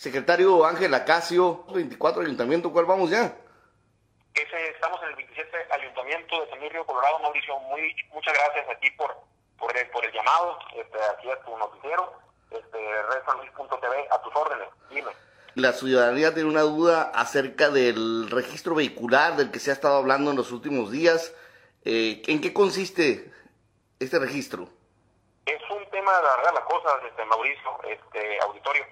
Secretario Ángel Acacio, 24 Ayuntamiento, ¿cuál vamos ya? estamos en el 27 Ayuntamiento de San Luis Río Colorado, Mauricio, muy, muchas gracias aquí por, por, el, por el llamado, este, aquí a tu noticiero, este, TV, a tus órdenes, dime. La ciudadanía tiene una duda acerca del registro vehicular del que se ha estado hablando en los últimos días. Eh, ¿En qué consiste este registro? Es un tema, la verdad, la cosa, este, Mauricio, este, auditorio,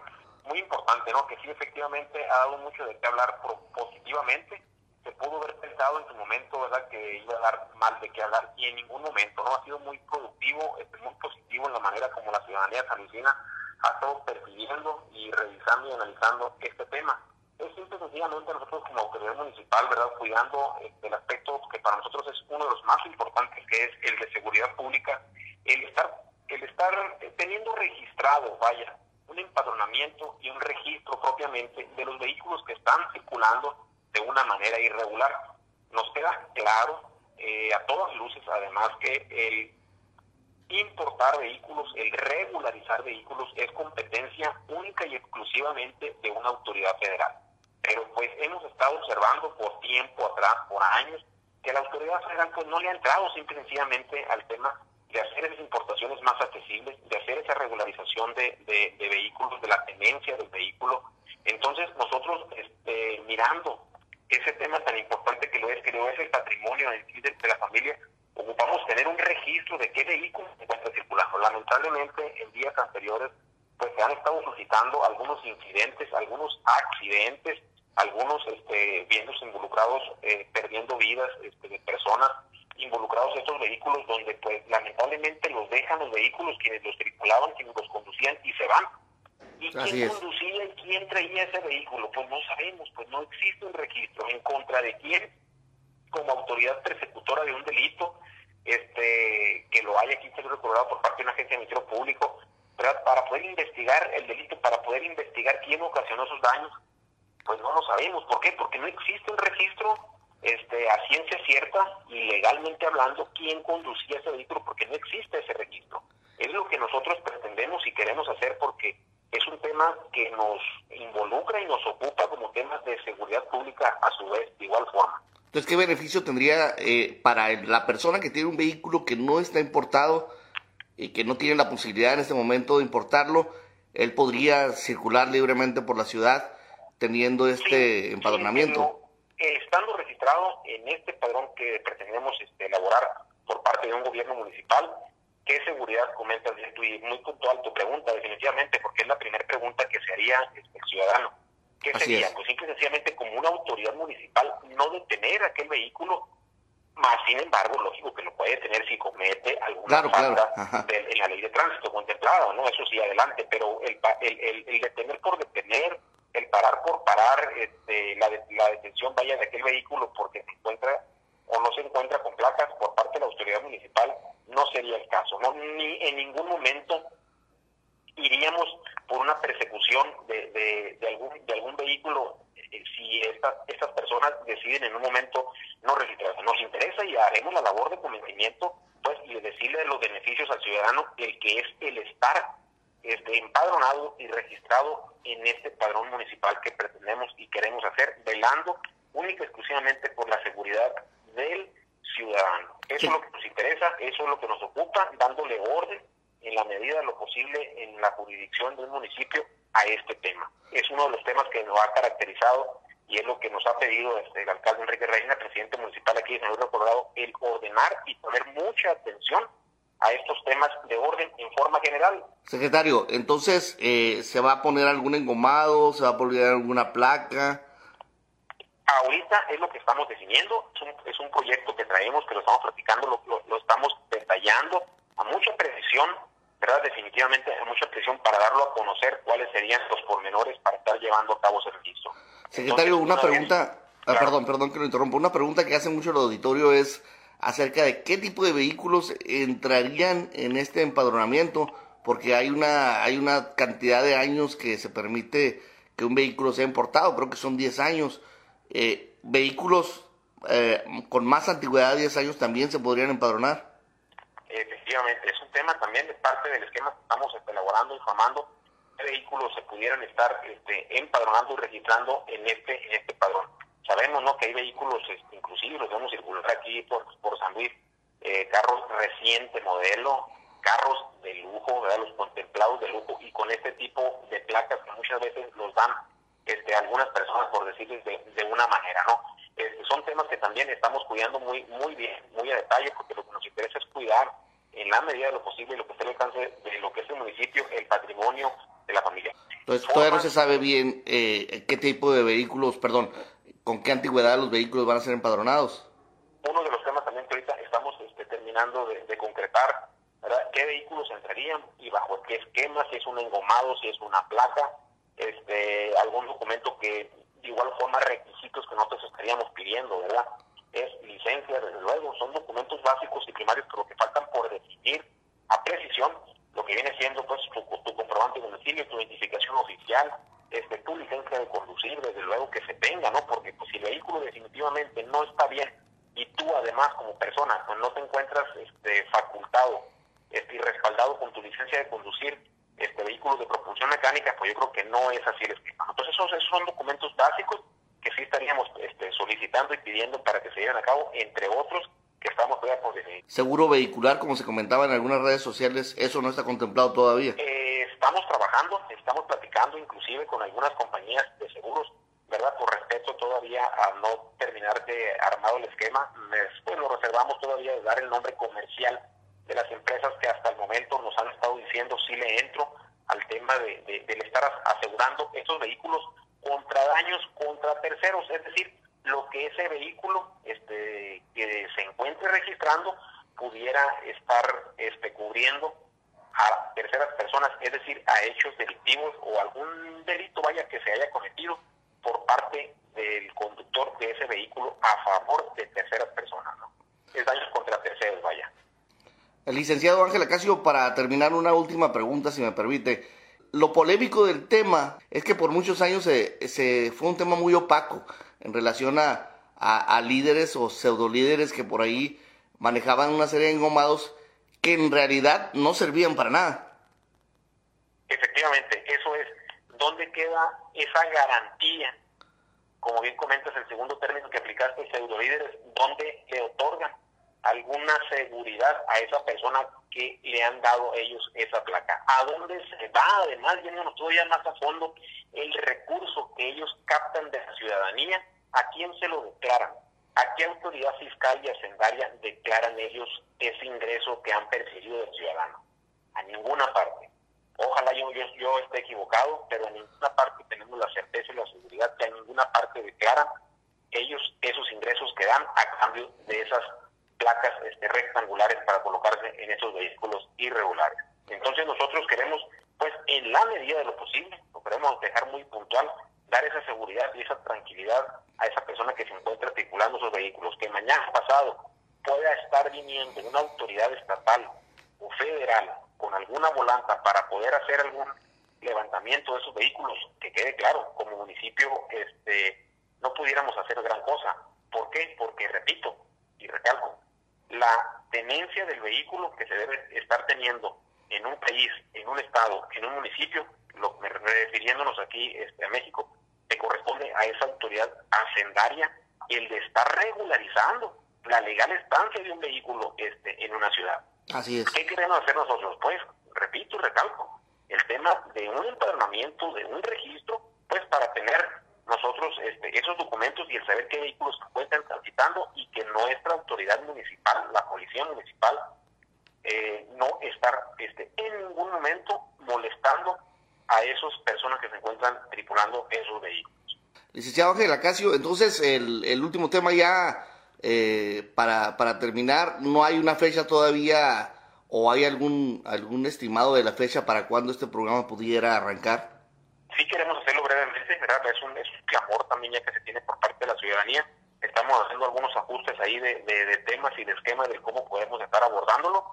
muy importante, ¿no? Que sí, efectivamente, ha dado mucho de qué hablar positivamente se pudo haber pensado en su momento, ¿verdad?, que iba a dar mal de qué hablar y en ningún momento, ¿no? Ha sido muy productivo, este, muy positivo en la manera como la ciudadanía sanluisina ha estado percibiendo y revisando y analizando este tema. Es simple sencillamente nosotros como autoridad municipal, ¿verdad?, cuidando este, el aspecto que para nosotros es uno de los más importantes, que es el de seguridad pública, el estar, el estar teniendo registrado, vaya, empadronamiento y un registro propiamente de los vehículos que están circulando de una manera irregular. Nos queda claro eh, a todas luces, además, que el importar vehículos, el regularizar vehículos es competencia única y exclusivamente de una autoridad federal. Pero pues hemos estado observando por tiempo atrás, por años, que la autoridad federal pues no le ha entrado simplemente al tema de hacer esas importaciones más accesibles, de hacer esa regularización de, de vehículos, de la tenencia del vehículo. Entonces nosotros este, mirando ese tema tan importante que lo es, que lo es el patrimonio de, la familia, ocupamos tener un registro de qué vehículos se encuentra circulando. Lamentablemente, en días anteriores, pues se han estado suscitando algunos incidentes, algunos accidentes, algunos este, involucrados, eh, perdiendo vidas este, de personas involucrados en estos vehículos, donde pues lamentablemente los dejan los vehículos, quienes los circulaban, quienes los conducían y se van ¿Y quién conducía y quién traía ese vehículo? Pues no sabemos, pues no existe un registro en contra de quién, como autoridad persecutora de un delito, este que lo haya aquí recordado por parte de una agencia de Ministerio Público, para poder investigar el delito, para poder investigar quién ocasionó esos daños, pues no lo sabemos. ¿Por qué? Porque no existe un registro este, a ciencia cierta y legalmente hablando quién conducía ese vehículo, porque no existe ese registro. Es lo que nosotros pretendemos y queremos hacer porque es un tema que nos involucra y nos ocupa como temas de seguridad pública a su vez de igual forma. Entonces, ¿qué beneficio tendría eh, para la persona que tiene un vehículo que no está importado y que no tiene la posibilidad en este momento de importarlo? Él podría circular libremente por la ciudad teniendo este empadronamiento. estando en este padrón que pretendemos este, elaborar por parte de un gobierno municipal, ¿Qué seguridad comentas bien tú? Y muy puntual tu pregunta, definitivamente, porque es la primera pregunta que se haría el ciudadano. ¿Qué sería? Pues simple y sencillamente como una autoridad municipal no detener aquel vehículo, más sin embargo, lógico que lo puede detener si comete alguna falta en la ley de tránsito contemplada, ¿no? Eso sí, adelante, pero el, el, el, detener por detener, el parar por parar, este, la, la detención vaya de aquel vehículo porque se encuentra o no se encuentra con placas por parte de la autoridad municipal, no sería el caso. ¿no? Ni en ningún momento iríamos por una persecución de, de, algún, de algún vehículo eh, si estas, estas personas deciden en un momento no registrarse. Nos interesa y haremos la labor de convencimiento pues y de decirle los beneficios al ciudadano el que es el estar este, empadronado y registrado en este padrón municipal que pretendemos y queremos hacer, velando única y exclusivamente por la seguridad del ciudadano. Eso es lo que nos interesa, eso es lo que nos ocupa, dándole orden en la medida de lo posible en la jurisdicción del municipio a este tema. Es uno de los temas que nos ha caracterizado y es lo que nos ha pedido este, el alcalde Enrique Reina, presidente municipal aquí de San Luis Colorado, el ordenar y poner mucha atención a estos temas de orden en forma general. Secretario, entonces, eh, ¿se va a poner algún engomado? ¿Se va a poner alguna placa? Ahorita es lo que estamos definiendo, es un, proyecto que traemos, que lo estamos platicando, lo, estamos detallando a mucha precisión, ¿verdad? Definitivamente a mucha precisión para darlo a conocer cuáles serían los pormenores para estar llevando a cabo ese registro. Secretario, una, pregunta, ah, perdón, perdón que lo interrumpa, una pregunta que hace mucho el auditorio es acerca de qué tipo de vehículos entrarían en este empadronamiento, porque hay una, hay una cantidad de años que se permite que un vehículo sea importado, creo que son 10 años. Eh, vehículos eh, con más antigüedad de 10 años también se podrían empadronar. Efectivamente, es un tema también de parte del esquema que estamos elaborando, informando, qué vehículos se pudieran estar este, empadronando y registrando en este en este padrón. Sabemos ¿no? que hay vehículos, este, inclusive los vemos circular aquí por, por San Luis, eh, carros reciente modelo, carros de lujo, ¿verdad? los contemplados de lujo, y con este tipo de placas que muchas veces los dan este, algunas personas, por decirles de, de una manera, ¿no? Este, son temas que también estamos cuidando muy muy bien, muy a detalle, porque lo que nos interesa es cuidar en la medida de lo posible lo que esté al alcance de lo que es el municipio, el patrimonio de la familia. Entonces todavía no se sabe bien eh, qué tipo de vehículos, perdón, con qué antigüedad los vehículos van a ser empadronados. Uno de los temas también que ahorita estamos este, terminando de, concretar. ¿Qué vehículos entrarían y bajo qué esquema? Si es un engomado, si es una placa, este, algún documento que de igual forma requisitos que nosotros estaríamos pidiendo, ¿verdad? Es licencia, desde luego, son documentos básicos y primarios, pero que faltan por definir a precisión lo que viene siendo pues tu, comprobante de domicilio, tu identificación oficial, este, tu licencia de conducir, desde luego que se tenga, ¿no? Porque pues, si el vehículo definitivamente no está bien y tú además como persona pues, no te encuentras este, facultado este, y respaldado con tu licencia de conducir este vehículos de propulsión mecánica, pues yo creo que no es así el esquema. Entonces esos, esos son documentos básicos que sí estaríamos este, solicitando y pidiendo para que se lleven a cabo, entre otros que estamos todavía por definir. Seguro vehicular, como se comentaba en algunas redes sociales, ¿eso no está contemplado todavía? Eh, estamos trabajando, estamos platicando inclusive con algunas compañías de seguros, ¿verdad? Por respeto todavía a no terminar de armado el esquema, después lo reservamos todavía de dar el nombre comercial de las empresas que hasta el momento nos han estado diciendo si le entro al tema de, del estar asegurando estos vehículos contra daños contra terceros, es decir, lo que ese vehículo este, que se encuentre registrando pudiera estar este, cubriendo a terceras personas, es decir, a hechos delictivos o algún delito vaya que se haya cometido por parte del conductor de ese vehículo a favor de terceras personas, ¿no? Es daños contra terceros, vaya. El licenciado Ángel Acacio, para terminar una última pregunta, si me permite. Lo polémico del tema es que por muchos años se, fue un tema muy opaco en relación a, a, líderes o pseudo líderes que por ahí manejaban una serie de engomados que en realidad no servían para nada. Efectivamente, eso es. ¿Dónde queda esa garantía? Como bien comentas, el segundo término que aplicaste, pseudo líderes, ¿dónde le otorgan alguna seguridad a esa persona que le han dado ellos esa placa. ¿A dónde se va? Además, yéndonos todavía más a fondo, el recurso que ellos captan de la ciudadanía, ¿a quién se lo declaran? ¿A qué autoridad fiscal y hacendaria declaran ellos ese ingreso que han percibido del ciudadano? A ninguna parte. Ojalá yo, yo, yo esté equivocado, pero a ninguna parte tenemos la certeza y la seguridad que a ninguna parte declaran ellos esos ingresos que dan a cambio de esas placas este, rectangulares para colocarse en esos vehículos irregulares. Entonces nosotros queremos, pues en la medida de lo posible, lo queremos dejar muy puntual, dar esa seguridad y esa tranquilidad a esa persona que se vehículos, que mañana pasado pueda estar viniendo una autoridad estatal o federal con alguna volanta para poder hacer algún levantamiento de esos vehículos, que quede claro, como municipio este no pudiéramos hacer gran cosa. ¿Por qué? Porque, repito y recalco, la tenencia del vehículo que se debe estar teniendo en un país, en un estado, en un municipio, lo, refiriéndonos aquí este, a México, le corresponde a esa autoridad hacendaria el de estar regularizando la legal estancia de un vehículo este, en una ciudad. Así es. ¿Qué queremos hacer nosotros? Pues, repito y recalco, el tema de un empadronamiento, de un registro, pues para tener nosotros este, esos documentos y el saber qué vehículos se encuentran transitando y que nuestra autoridad municipal, la policía municipal, eh, no estar este, en ningún momento molestando a esas personas que se encuentran tripulando esos vehículos. Licenciado Ángel Acacio, entonces el, último tema ya eh, para, para terminar, ¿no hay una fecha todavía o hay algún, algún estimado de la fecha para cuando este programa pudiera arrancar? Sí queremos hacerlo brevemente, ¿verdad? Es un, es un clamor también ya que se tiene por parte de la ciudadanía. Estamos haciendo algunos ajustes ahí de, de, temas y de esquemas de cómo podemos estar abordándolo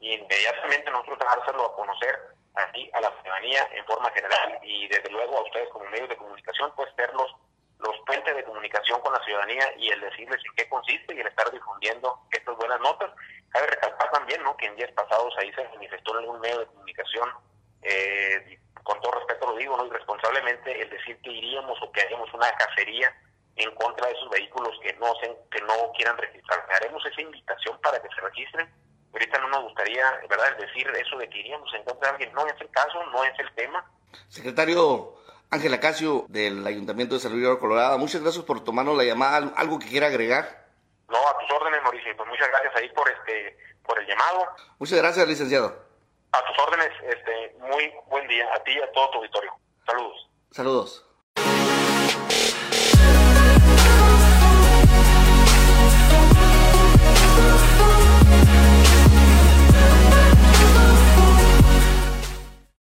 y inmediatamente nosotros dejárselo a conocer aquí a la ciudadanía en forma general y desde luego a ustedes como medios de comunicación, pues ser los, los puentes de comunicación con la ciudadanía y el decirles en qué consiste y el estar difundiendo estas buenas notas. Cabe recalcar también ¿no? que en días pasados ahí se manifestó en algún medio de comunicación eh, con todo respeto lo digo, no irresponsablemente, el decir que iríamos o que haríamos una cacería en contra de esos vehículos que no se, que no quieran registrar. Haremos esa invitación para que se registren. Ahorita no nos gustaría, ¿verdad?, decir eso de que iríamos en contra de alguien. No es el caso, no es el tema. Secretario Ángel Acacio, del Ayuntamiento de San Luis Colorado, muchas gracias por tomarnos la llamada. ¿Algo que quiera agregar? No, a tus órdenes, Mauricio. Pues muchas gracias ahí por este por el llamado. Muchas gracias, licenciado. A tus órdenes, este, muy buen día a ti y a todo tu auditorio. Saludos. Saludos.